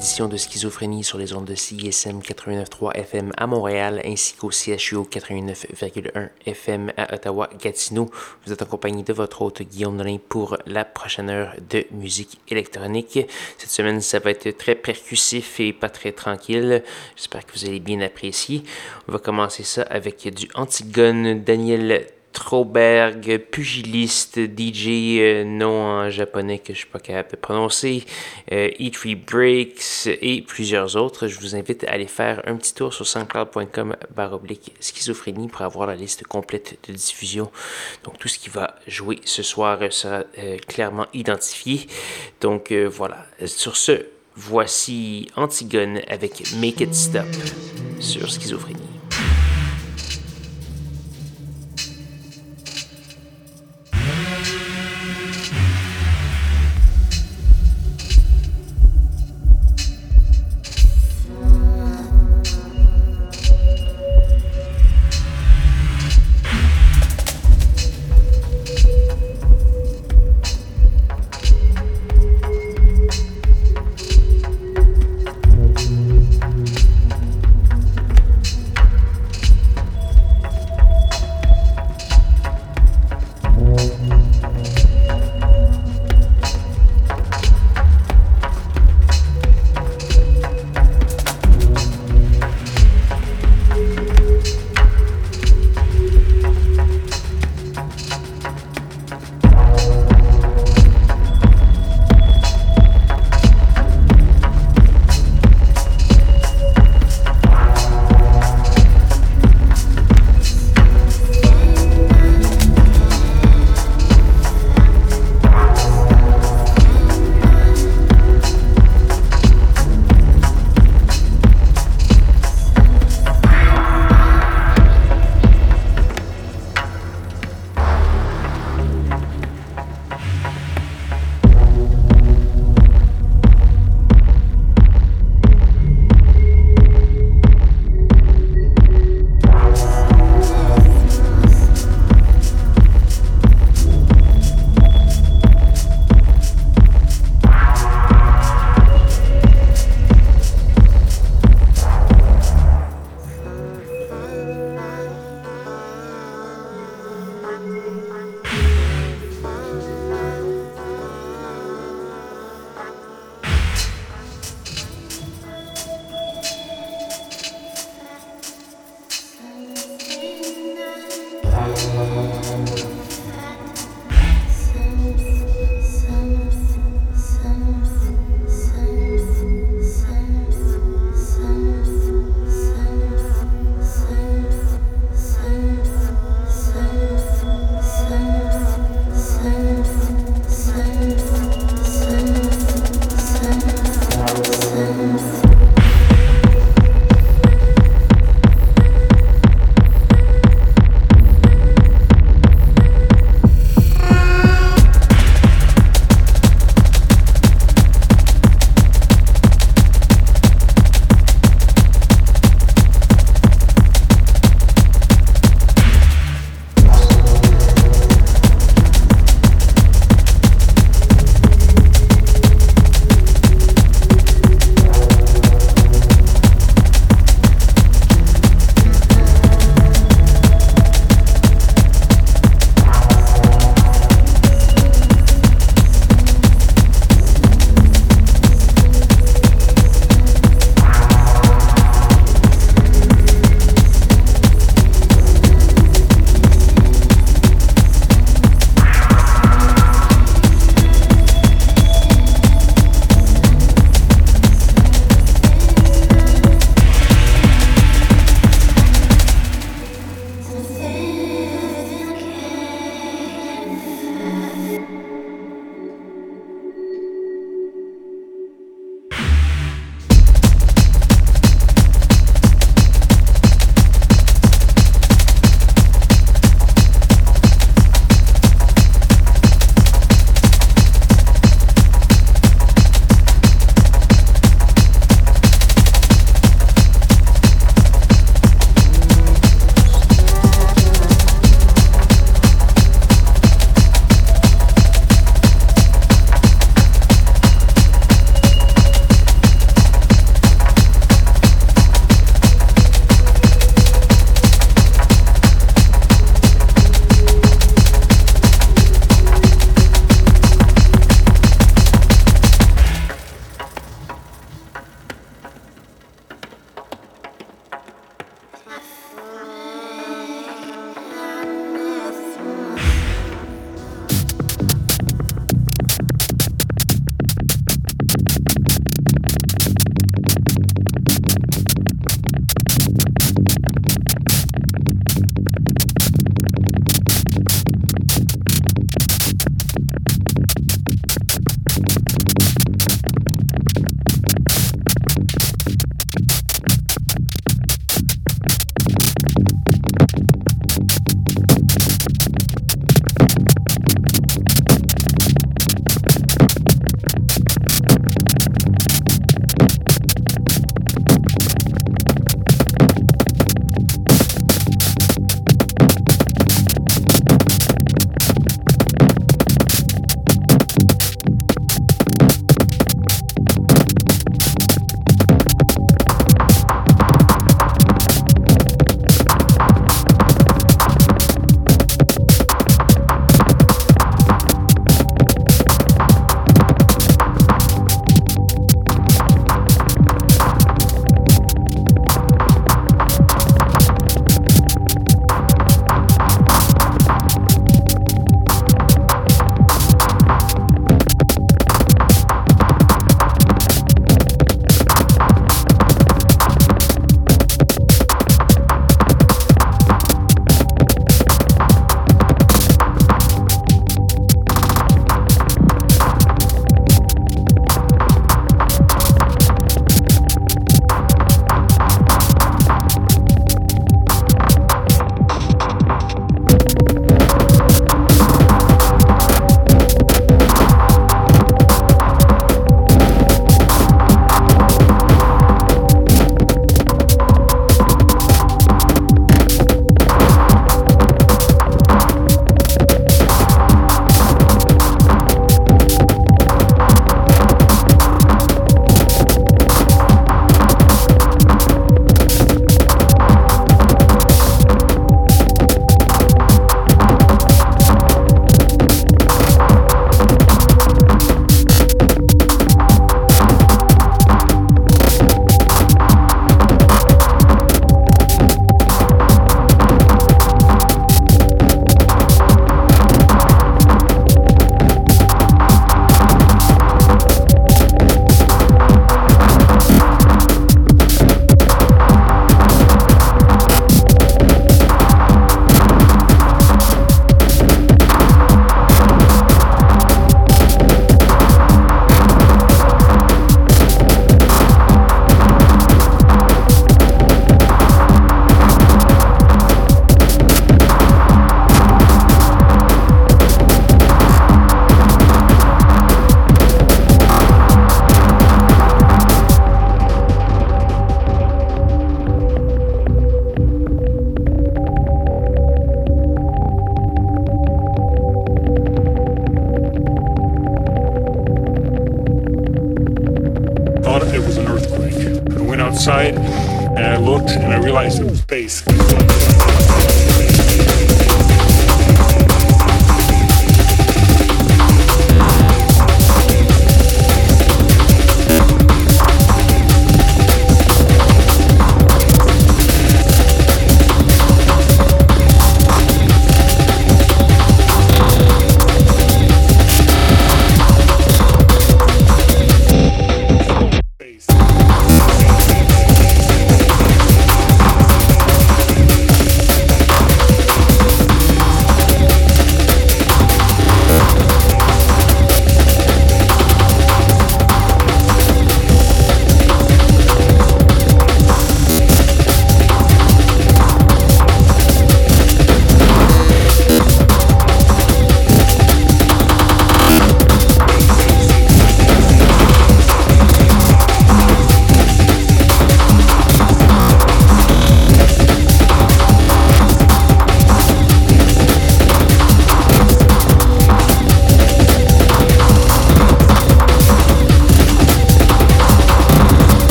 Édition de Schizophrénie sur les ondes de CISM 89.3 FM à Montréal ainsi qu'au CHU 89.1 FM à Ottawa-Gatineau. Vous êtes accompagné de votre hôte Guillaume Nolin pour la prochaine heure de musique électronique. Cette semaine, ça va être très percussif et pas très tranquille. J'espère que vous allez bien apprécier. On va commencer ça avec du Antigone Daniel Troberg, pugiliste, DJ euh, non en japonais que je suis pas capable de prononcer, euh, E3 Breaks et plusieurs autres. Je vous invite à aller faire un petit tour sur soundcloud.com baroblique schizophrénie pour avoir la liste complète de diffusion. Donc tout ce qui va jouer ce soir sera euh, clairement identifié. Donc voilà. Sur ce, voici Antigone avec Make It Stop sur schizophrénie.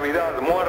Navidad, muere.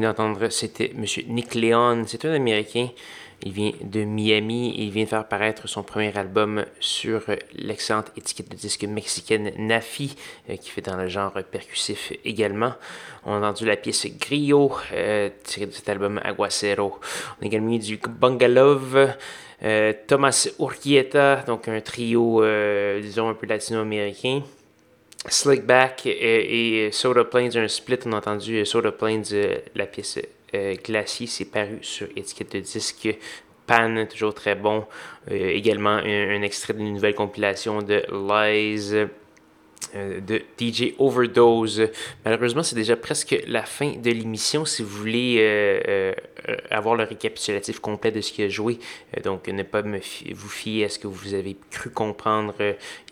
D'entendre, c'était M. Nick Leon. C'est un Américain. Il vient de Miami et il vient de faire paraître son premier album sur l'excellente étiquette de disque mexicaine Nafi, euh, qui fait dans le genre percussif également. On a entendu la pièce Griot, euh, tirée de cet album Aguacero. On a également eu du Bangalove, euh, Thomas Urquieta, donc un trio, disons, un peu latino-américain. Slickback et, Soda Plains, un split, on a entendu Soda Plains, la pièce Glacier, c'est paru sur étiquette de disque Pan, toujours très bon. également un, extrait d'une nouvelle compilation de Lies de DJ Overdose. Malheureusement, c'est déjà presque la fin de l'émission. Si vous voulez avoir le récapitulatif complet de ce qui a joué, donc ne pas me vous fier à ce que vous avez cru comprendre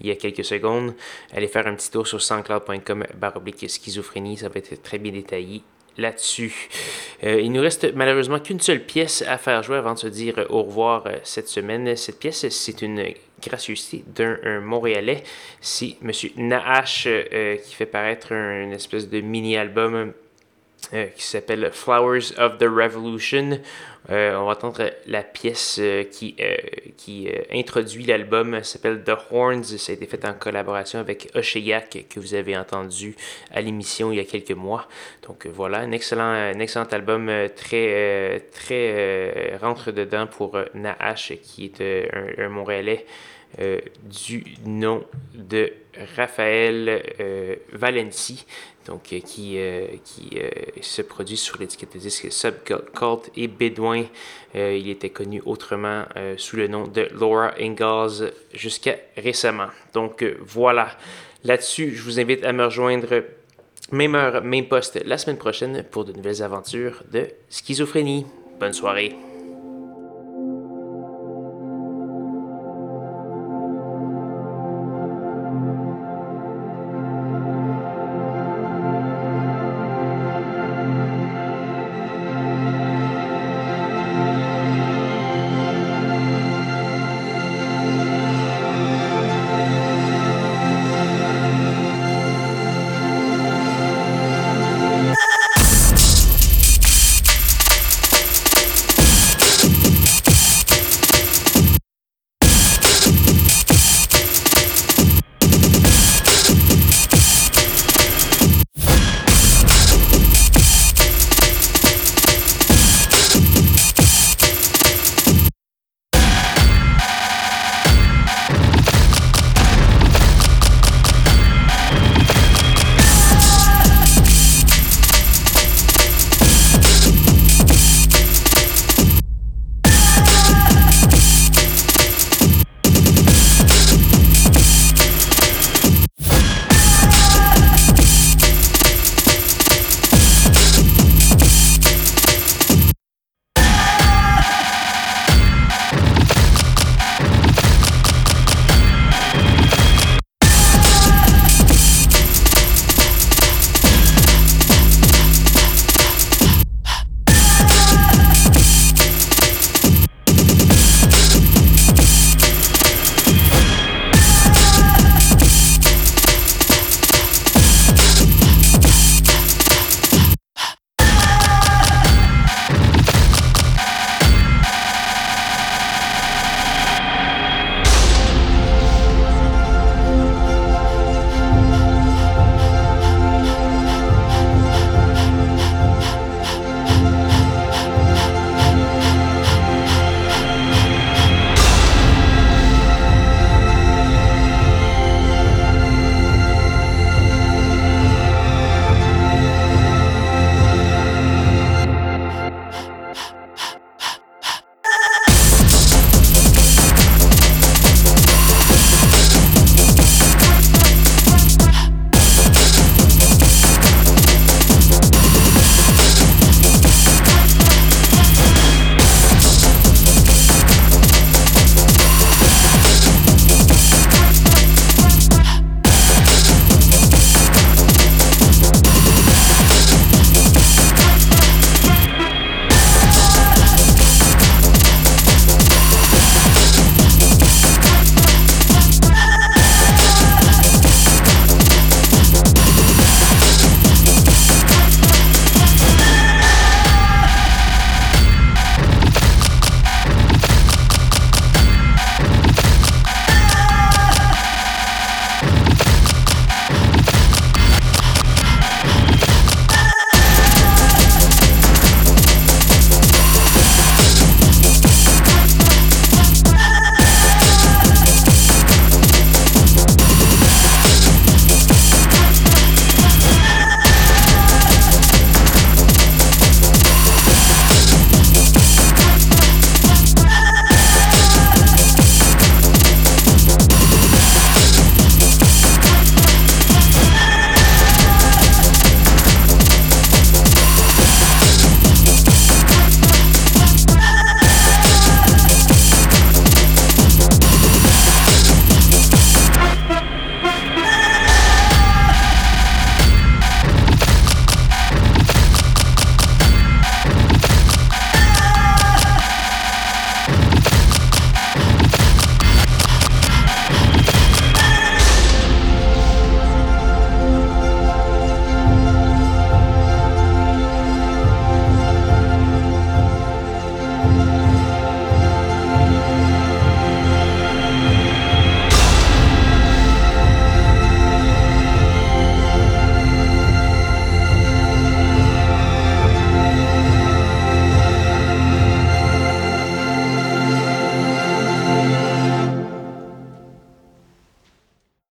il y a quelques secondes, allez faire un petit tour sur soundcloud.com baroblique schizophrénie, ça va être très bien détaillé là-dessus. Euh, il nous reste malheureusement qu'une seule pièce à faire jouer avant de se dire au revoir euh, cette semaine. Cette pièce, c'est une gracieuseté d'un Montréalais. C'est M. Naash euh, qui fait paraître un, une espèce de mini-album euh, qui s'appelle Flowers of the Revolution. Euh, on va entendre la pièce euh, qui, qui introduit l'album, s'appelle The Horns. Ça a été fait en collaboration avec Ocheyak, que vous avez entendu à l'émission il y a quelques mois. Donc voilà, un excellent, un excellent album très, très rentre-dedans pour Naash, qui est un Montréalais. Du nom de Raphaël Valenci donc euh, qui, euh, qui euh, se produit sur l'étiquette de disque Subcult et Bedouin. il était connu autrement sous le nom de Laura Ingalls jusqu'à récemment. Donc voilà, là-dessus, je vous invite à me rejoindre même heure, même poste la semaine prochaine pour de nouvelles aventures de schizophrénie. Bonne soirée.